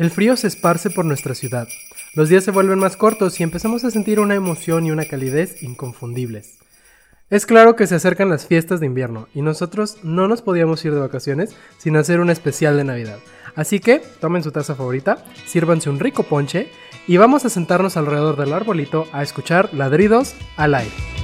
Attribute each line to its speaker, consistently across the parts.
Speaker 1: El frío se esparce por nuestra ciudad. Los días se vuelven más cortos y empezamos a sentir una emoción y una calidez inconfundibles. Es claro que se acercan las fiestas de invierno y nosotros no nos podíamos ir de vacaciones sin hacer un especial de Navidad. Así que tomen su taza favorita, sírvanse un rico ponche y vamos a sentarnos alrededor del arbolito a escuchar ladridos al aire.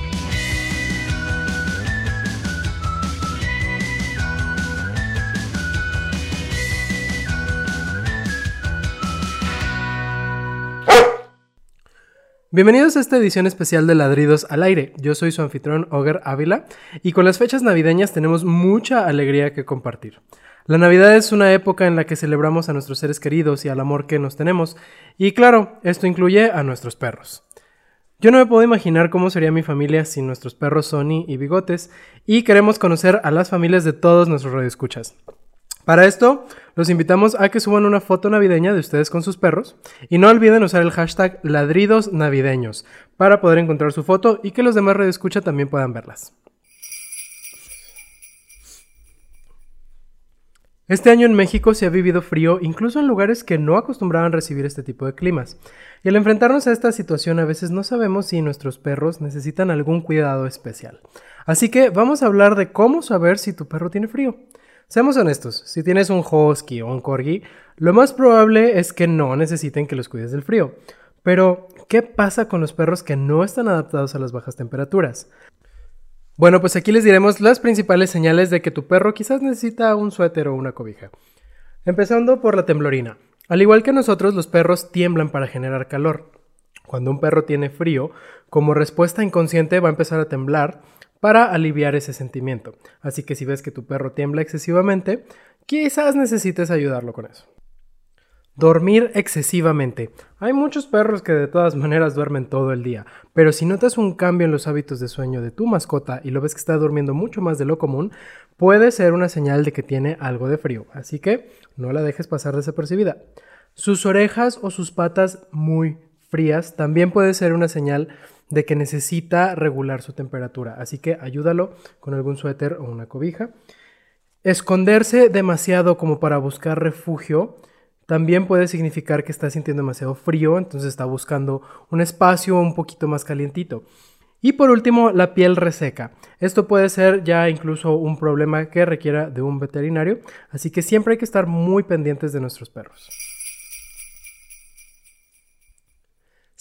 Speaker 1: Bienvenidos a esta edición especial de Ladridos al Aire. Yo soy su anfitrión Oger Ávila y con las fechas navideñas tenemos mucha alegría que compartir. La Navidad es una época en la que celebramos a nuestros seres queridos y al amor que nos tenemos, y claro, esto incluye a nuestros perros. Yo no me puedo imaginar cómo sería mi familia sin nuestros perros Sony y Bigotes, y queremos conocer a las familias de todos nuestros radioescuchas. Para esto, los invitamos a que suban una foto navideña de ustedes con sus perros y no olviden usar el hashtag ladridos navideños para poder encontrar su foto y que los demás redes escucha también puedan verlas. Este año en México se ha vivido frío incluso en lugares que no acostumbraban recibir este tipo de climas. Y al enfrentarnos a esta situación a veces no sabemos si nuestros perros necesitan algún cuidado especial. Así que vamos a hablar de cómo saber si tu perro tiene frío. Seamos honestos, si tienes un husky o un corgi, lo más probable es que no necesiten que los cuides del frío. Pero, ¿qué pasa con los perros que no están adaptados a las bajas temperaturas? Bueno, pues aquí les diremos las principales señales de que tu perro quizás necesita un suéter o una cobija. Empezando por la temblorina. Al igual que nosotros, los perros tiemblan para generar calor. Cuando un perro tiene frío, como respuesta inconsciente va a empezar a temblar para aliviar ese sentimiento. Así que si ves que tu perro tiembla excesivamente, quizás necesites ayudarlo con eso. Dormir excesivamente. Hay muchos perros que de todas maneras duermen todo el día, pero si notas un cambio en los hábitos de sueño de tu mascota y lo ves que está durmiendo mucho más de lo común, puede ser una señal de que tiene algo de frío, así que no la dejes pasar desapercibida. Sus orejas o sus patas muy frías también puede ser una señal de que necesita regular su temperatura. Así que ayúdalo con algún suéter o una cobija. Esconderse demasiado como para buscar refugio también puede significar que está sintiendo demasiado frío, entonces está buscando un espacio un poquito más calientito. Y por último, la piel reseca. Esto puede ser ya incluso un problema que requiera de un veterinario, así que siempre hay que estar muy pendientes de nuestros perros.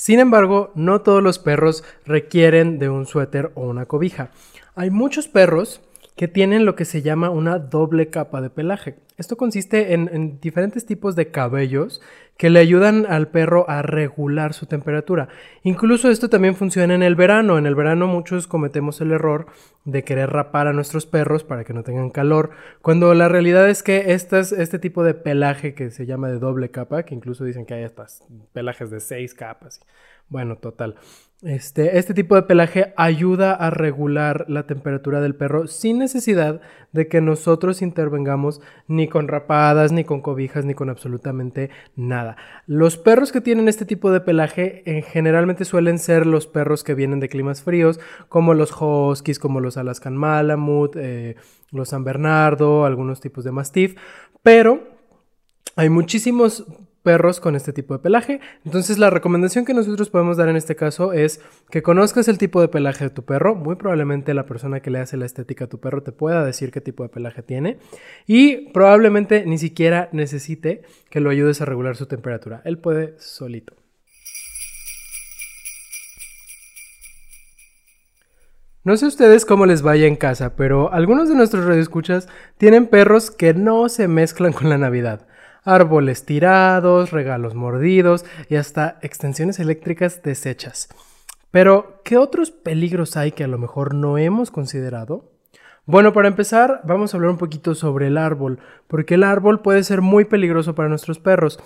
Speaker 1: Sin embargo, no todos los perros requieren de un suéter o una cobija. Hay muchos perros que tienen lo que se llama una doble capa de pelaje. Esto consiste en, diferentes tipos de cabellos que le ayudan al perro a regular su temperatura. Incluso esto también funciona en el verano. En el verano muchos cometemos el error de querer rapar a nuestros perros para que no tengan calor, cuando la realidad es que este tipo de pelaje que se llama de doble capa, que incluso dicen que hay hasta pelajes de seis capas. Bueno, total. Este, este, tipo de pelaje ayuda a regular la temperatura del perro sin necesidad de que nosotros intervengamos ni con rapadas, ni con cobijas, ni con absolutamente nada. Los perros que tienen este tipo de pelaje generalmente suelen ser los perros que vienen de climas fríos, como los huskies, como los Alaskan Malamute, eh, los San Bernardo, algunos tipos de Mastiff, pero hay muchísimos perros con este tipo de pelaje. Entonces la recomendación que nosotros podemos dar en este caso es que conozcas el tipo de pelaje de tu perro. Muy probablemente la persona que le hace la estética a tu perro te pueda decir qué tipo de pelaje tiene. Y probablemente ni siquiera necesite que lo ayudes a regular su temperatura. Él puede solito. No sé ustedes cómo les vaya en casa, pero algunos de nuestros radioescuchas tienen perros que no se mezclan con la Navidad árboles tirados, regalos mordidos y hasta extensiones eléctricas deshechas. Pero, ¿qué otros peligros hay que a lo mejor no hemos considerado? Bueno, para empezar, vamos a hablar un poquito sobre el árbol, porque el árbol puede ser muy peligroso para nuestros perros.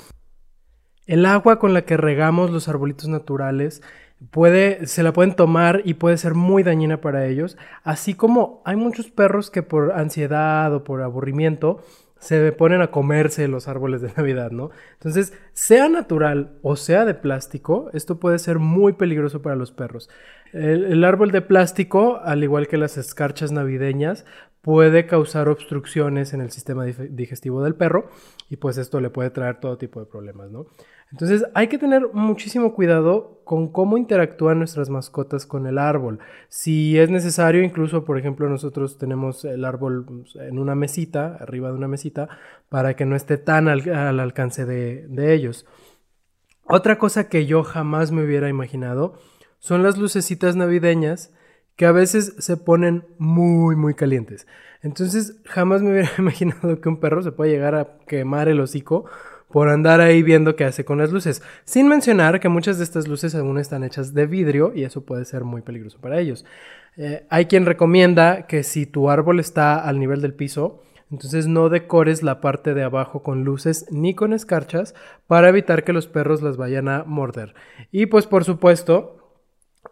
Speaker 1: El agua con la que regamos los arbolitos naturales puede, se la pueden tomar y puede ser muy dañina para ellos, así como hay muchos perros que por ansiedad o por aburrimiento se ponen a comerse los árboles de Navidad, ¿no? Entonces, sea natural o sea de plástico, esto puede ser muy peligroso para los perros. El, árbol de plástico, al igual que las escarchas navideñas, puede causar obstrucciones en el sistema digestivo del perro y pues esto le puede traer todo tipo de problemas, ¿no? Entonces hay que tener muchísimo cuidado con cómo interactúan nuestras mascotas con el árbol. Si es necesario, incluso por ejemplo nosotros tenemos el árbol pues, en una mesita, arriba de una mesita, para que no esté tan al, alcance de, de ellos. Otra cosa que yo jamás me hubiera imaginado son las lucecitas navideñas que a veces se ponen muy, muy calientes. Entonces, jamás me hubiera imaginado que un perro se pueda llegar a quemar el hocico por andar ahí viendo qué hace con las luces. Sin mencionar que muchas de estas luces aún están hechas de vidrio y eso puede ser muy peligroso para ellos. Eh, hay quien recomienda que si tu árbol está al nivel del piso, entonces no decores la parte de abajo con luces ni con escarchas para evitar que los perros las vayan a morder. Y pues por supuesto,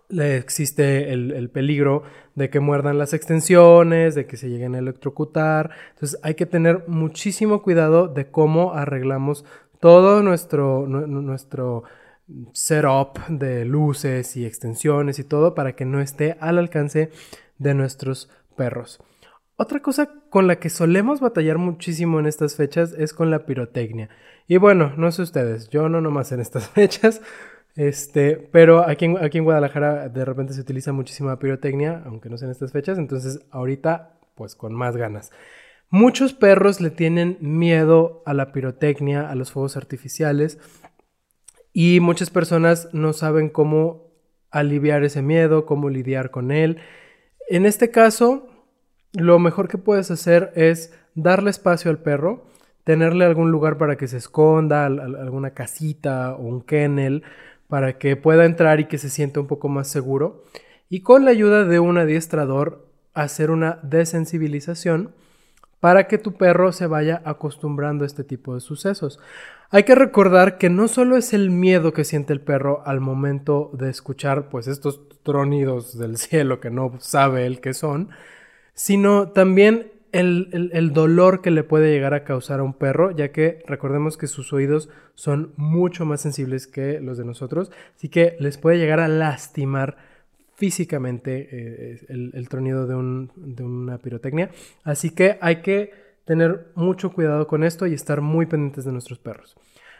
Speaker 1: existe el, peligro de que muerdan las extensiones, de que se lleguen a electrocutar. Entonces hay que tener muchísimo cuidado de cómo arreglamos todo nuestro, nuestro setup de luces y extensiones y todo para que no esté al alcance de nuestros perros. Otra cosa con la que solemos batallar muchísimo en estas fechas es con la pirotecnia. Y bueno, no sé ustedes, yo no nomás en estas fechas, este, pero aquí en, aquí en Guadalajara de repente se utiliza muchísima pirotecnia, aunque no sean estas fechas, entonces ahorita pues con más ganas. Muchos perros le tienen miedo a la pirotecnia, a los fuegos artificiales, y muchas personas no saben cómo aliviar ese miedo, cómo lidiar con él. En este caso, lo mejor que puedes hacer es darle espacio al perro, tenerle algún lugar para que se esconda, alguna casita o un kennel, para que pueda entrar y que se sienta un poco más seguro. Y con la ayuda de un adiestrador, hacer una desensibilización para que tu perro se vaya acostumbrando a este tipo de sucesos. Hay que recordar que no solo es el miedo que siente el perro al momento de escuchar pues estos tronidos del cielo que no sabe el que son, sino también el, dolor que le puede llegar a causar a un perro, ya que recordemos que sus oídos son mucho más sensibles que los de nosotros, así que les puede llegar a lastimar físicamente eh, el, tronido de, de una pirotecnia. Así que hay que tener mucho cuidado con esto y estar muy pendientes de nuestros perros.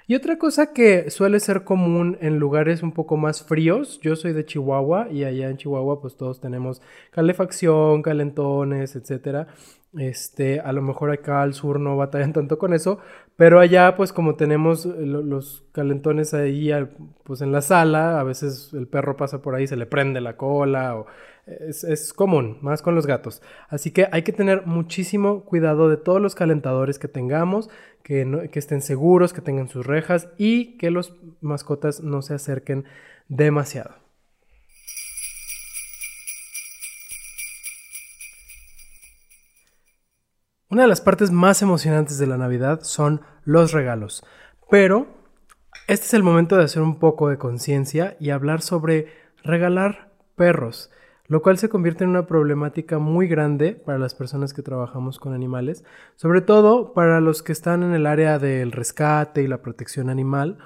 Speaker 1: Y otra cosa que suele ser común en lugares un poco más fríos, yo soy de Chihuahua y allá en Chihuahua pues todos tenemos calefacción, calentones, etcétera. Este, a lo mejor acá al sur no batallan tanto con eso, pero allá pues como tenemos eh, los calentones ahí pues en la sala, a veces el perro pasa por ahí, se le prende la cola o es, común, más con los gatos. Así que hay que tener muchísimo cuidado de todos los calentadores que tengamos, que, que estén seguros, que tengan sus rejas y que los mascotas no se acerquen demasiado. Una de las partes más emocionantes de la Navidad son los regalos, pero este es el momento de hacer un poco de conciencia y hablar sobre regalar perros, lo cual se convierte en una problemática muy grande para las personas que trabajamos con animales, sobre todo para los que están en el área del rescate y la protección animal,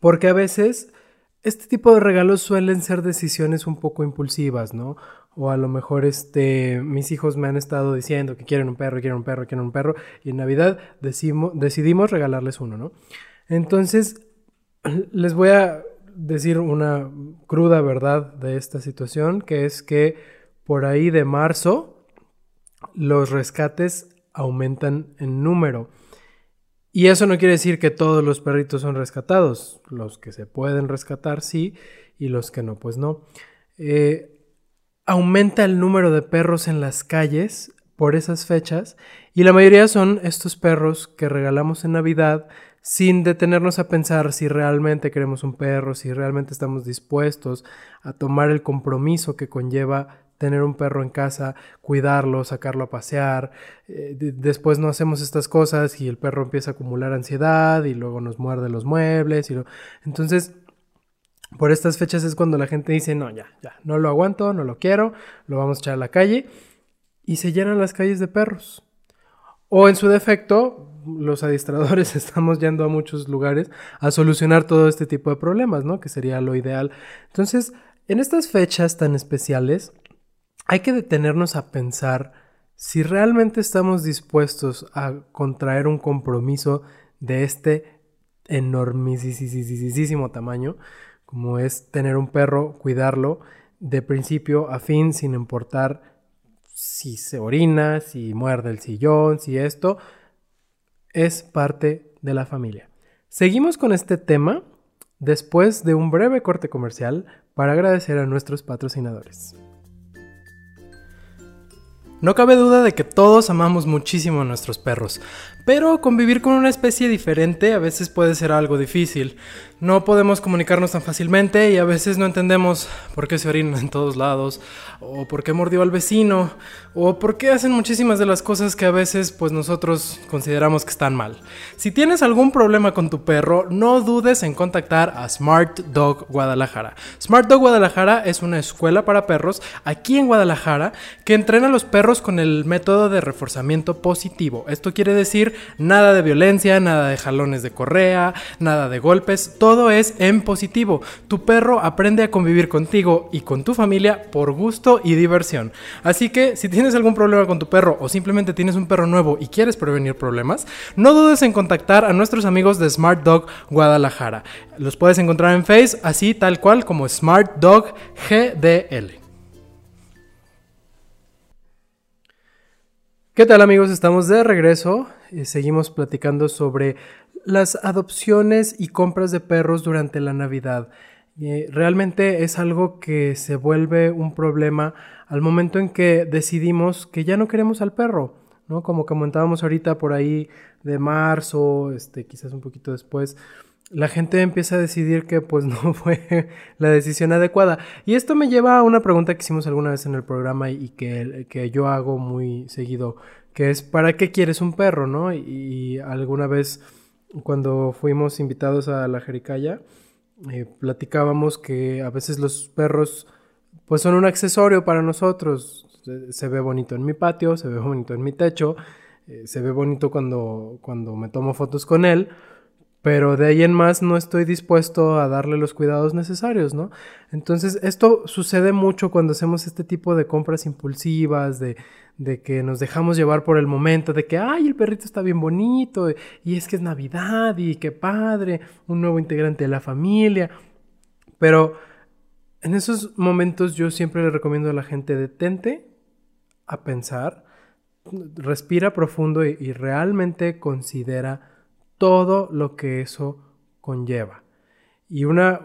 Speaker 1: porque a veces este tipo de regalos suelen ser decisiones un poco impulsivas, ¿no? O a lo mejor este, mis hijos me han estado diciendo que quieren un perro, quieren un perro, quieren un perro, y en Navidad decidimos regalarles uno, ¿no? Entonces, les voy a decir una cruda verdad de esta situación, que es que por ahí de marzo los rescates aumentan en número. Y eso no quiere decir que todos los perritos son rescatados. Los que se pueden rescatar sí y los que no, pues no. Eh, aumenta el número de perros en las calles por esas fechas y la mayoría son estos perros que regalamos en Navidad sin detenernos a pensar si realmente queremos un perro, si realmente estamos dispuestos a tomar el compromiso que conlleva tener un perro en casa, cuidarlo, sacarlo a pasear. Eh, después no hacemos estas cosas y el perro empieza a acumular ansiedad y luego nos muerde los muebles. Y Entonces, por estas fechas es cuando la gente dice, no, ya, ya, no lo aguanto, no lo quiero, lo vamos a echar a la calle. Y se llenan las calles de perros. O en su defecto, los adiestradores estamos yendo a muchos lugares a solucionar todo este tipo de problemas, ¿no? Que sería lo ideal. Entonces, en estas fechas tan especiales, hay que detenernos a pensar si realmente estamos dispuestos a contraer un compromiso de este enormísimo tamaño, como es tener un perro, cuidarlo de principio a fin, sin importar si se orina, si muerde el sillón, si esto, es parte de la familia. Seguimos con este tema después de un breve corte comercial para agradecer a nuestros patrocinadores. No cabe duda de que todos amamos muchísimo a nuestros perros, pero convivir con una especie diferente a veces puede ser algo difícil. No podemos comunicarnos tan fácilmente y a veces no entendemos por qué se orinan en todos lados, o por qué mordió al vecino, o por qué hacen muchísimas de las cosas que a veces pues nosotros consideramos que están mal. Si tienes algún problema con tu perro, no dudes en contactar a Smart Dog Guadalajara. Smart Dog Guadalajara es una escuela para perros aquí en Guadalajara que entrena a los perros con el método de reforzamiento positivo. Esto quiere decir nada de violencia, nada de jalones de correa, nada de golpes, todo es en positivo. Tu perro aprende a convivir contigo y con tu familia por gusto y diversión. Así que si tienes algún problema con tu perro o simplemente tienes un perro nuevo y quieres prevenir problemas, no dudes en contactar a nuestros amigos de Smart Dog Guadalajara. Los puedes encontrar en Face, así tal cual como Smart Dog GDL. ¿Qué tal amigos? Estamos de regreso. Y seguimos platicando sobre las adopciones y compras de perros durante la Navidad. realmente es algo que se vuelve un problema al momento en que decidimos que ya no queremos al perro, ¿no? Como comentábamos ahorita por ahí de marzo, este, quizás un poquito después, la gente empieza a decidir que pues no fue la decisión adecuada. Y esto me lleva a una pregunta que hicimos alguna vez en el programa y que, que yo hago muy seguido, que es ¿para qué quieres un perro? ¿no? y alguna vez cuando fuimos invitados a la Jericaya, eh, platicábamos que a veces los perros pues son un accesorio para nosotros. Se, ve bonito en mi patio, se ve bonito en mi techo, eh, se ve bonito cuando, cuando me tomo fotos con él, pero de ahí en más no estoy dispuesto a darle los cuidados necesarios, ¿no? Entonces esto sucede mucho cuando hacemos este tipo de compras impulsivas, de, de que nos dejamos llevar por el momento, de que, ay, el perrito está bien bonito, y es que es Navidad, y qué padre, un nuevo integrante de la familia. Pero en esos momentos yo siempre le recomiendo a la gente, detente a pensar, respira profundo y, realmente considera todo lo que eso conlleva. Y una,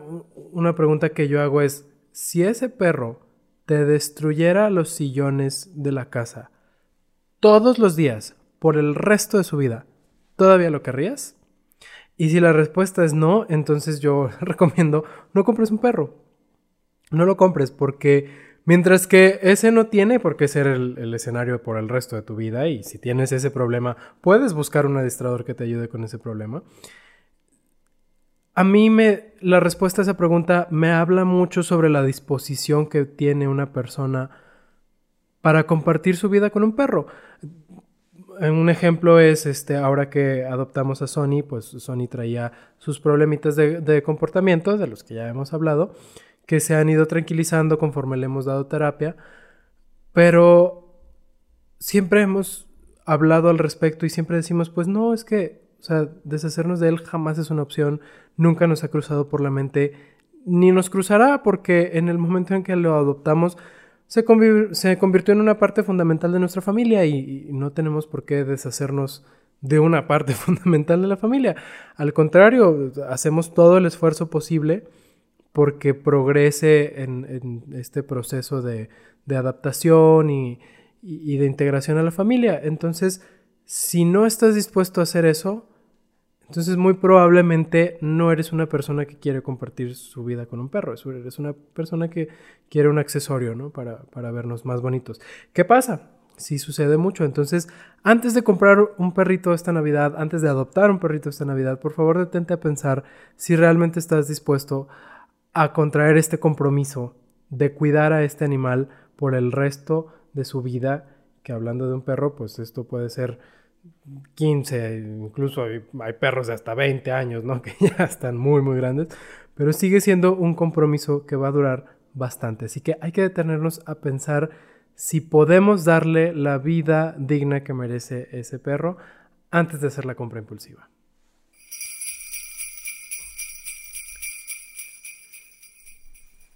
Speaker 1: una pregunta que yo hago es, si ese perro te destruyera los sillones de la casa todos los días por el resto de su vida, ¿todavía lo querrías? Y si la respuesta es no, entonces yo recomiendo no compres un perro. No lo compres porque mientras que ese no tiene por qué ser el, escenario por el resto de tu vida y si tienes ese problema puedes buscar un adiestrador que te ayude con ese problema. A mí me, la respuesta a esa pregunta me habla mucho sobre la disposición que tiene una persona para compartir su vida con un perro. Un ejemplo es, este, ahora que adoptamos a Sony, pues Sony traía sus problemitas de comportamiento, de los que ya hemos hablado, que se han ido tranquilizando conforme le hemos dado terapia, pero siempre hemos hablado al respecto y siempre decimos, pues no, es que o sea, deshacernos de él jamás es una opción, nunca nos ha cruzado por la mente, ni nos cruzará porque en el momento en que lo adoptamos se, se convirtió en una parte fundamental de nuestra familia y, no tenemos por qué deshacernos de una parte fundamental de la familia. Al contrario, hacemos todo el esfuerzo posible porque progrese en, este proceso de, adaptación y, y, de integración a la familia. Entonces, si no estás dispuesto a hacer eso, entonces muy probablemente no eres una persona que quiere compartir su vida con un perro, eres una persona que quiere un accesorio, ¿no? Para, vernos más bonitos. ¿Qué pasa? Sí sucede mucho. Entonces, antes de comprar un perrito esta Navidad, antes de adoptar un perrito esta Navidad, por favor detente a pensar si realmente estás dispuesto contraer este compromiso de cuidar a este animal por el resto de su vida, que hablando de un perro, pues esto puede ser 15, incluso hay, perros de hasta 20 años, ¿no? Que ya están muy, muy grandes, pero sigue siendo un compromiso que va a durar bastante. Así que hay que detenernos a pensar si podemos darle la vida digna que merece ese perro antes de hacer la compra impulsiva.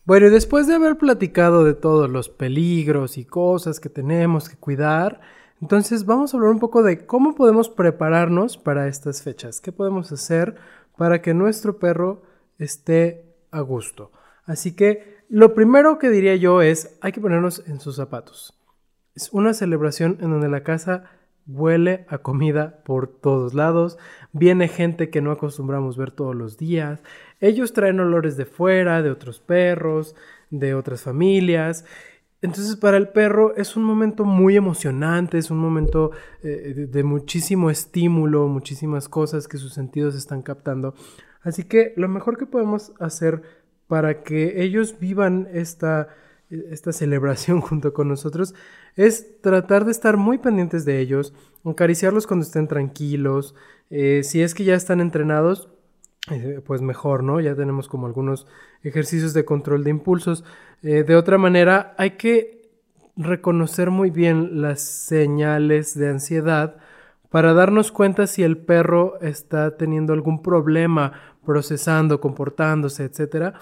Speaker 1: Bueno, después de haber platicado de todos los peligros y cosas que tenemos que cuidar, entonces vamos a hablar un poco de cómo podemos prepararnos para estas fechas, qué podemos hacer para que nuestro perro esté a gusto. Así que lo primero que diría yo es, hay que ponernos en sus zapatos. Es una celebración en donde la casa huele a comida por todos lados, viene gente que no acostumbramos ver todos los días, ellos traen olores de fuera, de otros perros, de otras familias. Entonces para el perro es un momento muy emocionante, es un momento eh, de, muchísimo estímulo, muchísimas cosas que sus sentidos están captando. Así que lo mejor que podemos hacer para que ellos vivan esta, esta celebración junto con nosotros es tratar de estar muy pendientes de ellos, acariciarlos cuando estén tranquilos, eh, si es que ya están entrenados, eh, pues mejor, ¿no? Ya tenemos como algunos ejercicios de control de impulsos. Eh, de otra manera, hay que reconocer muy bien las señales de ansiedad para darnos cuenta si el perro está teniendo algún problema procesando, comportándose, etc.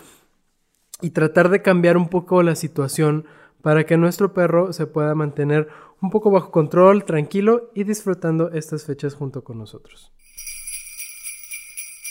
Speaker 1: Y tratar de cambiar un poco la situación para que nuestro perro se pueda mantener un poco bajo control, tranquilo y disfrutando estas fechas junto con nosotros.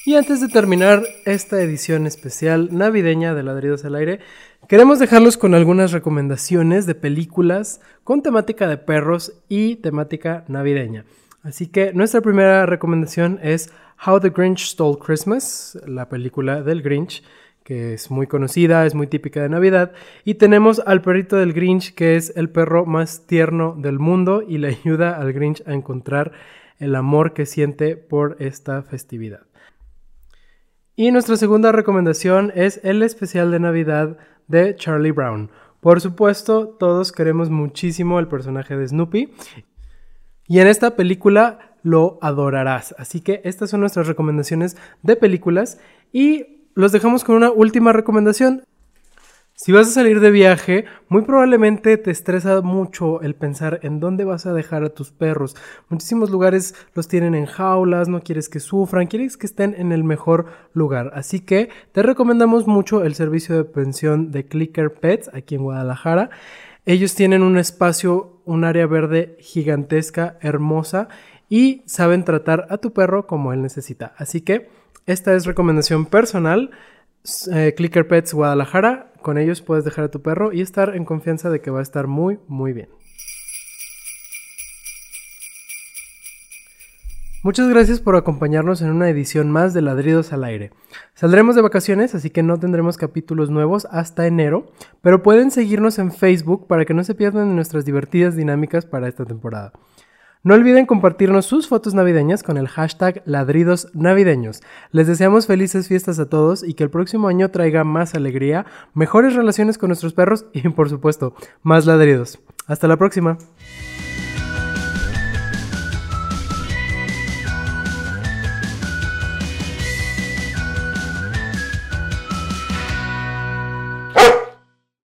Speaker 1: Y antes de terminar esta edición especial navideña de Ladridos al Aire, queremos dejarlos con algunas recomendaciones de películas con temática de perros y temática navideña. Así que nuestra primera recomendación es How the Grinch Stole Christmas, la película del Grinch, que es muy conocida, es muy típica de Navidad. Y tenemos al perrito del Grinch, que es el perro más tierno del mundo y le ayuda al Grinch a encontrar el amor que siente por esta festividad. Y nuestra segunda recomendación es el especial de Navidad de Charlie Brown. Por supuesto, todos queremos muchísimo el personaje de Snoopy. Y en esta película lo adorarás. Así que estas son nuestras recomendaciones de películas. Y los dejamos con una última recomendación. Si vas a salir de viaje, muy probablemente te estresa mucho el pensar en dónde vas a dejar a tus perros. Muchísimos lugares los tienen en jaulas, no quieres que sufran, quieres que estén en el mejor lugar. Así que te recomendamos mucho el servicio de pensión de Clicker Pets aquí en Guadalajara. Ellos tienen un espacio, un área verde gigantesca, hermosa y saben tratar a tu perro como él necesita. Así que esta es recomendación personal. Eh, Clicker Pets Guadalajara con ellos puedes dejar a tu perro y estar en confianza de que va a estar muy, muy bien. Muchas gracias por acompañarnos en una edición más de Ladridos al Aire. Saldremos de vacaciones, así que no tendremos capítulos nuevos hasta enero, pero pueden seguirnos en Facebook para que no se pierdan nuestras divertidas dinámicas para esta temporada. No olviden compartirnos sus fotos navideñas con el hashtag ladridos navideños. Les deseamos felices fiestas a todos y que el próximo año traiga más alegría, mejores relaciones con nuestros perros y por supuesto, más ladridos. Hasta la próxima.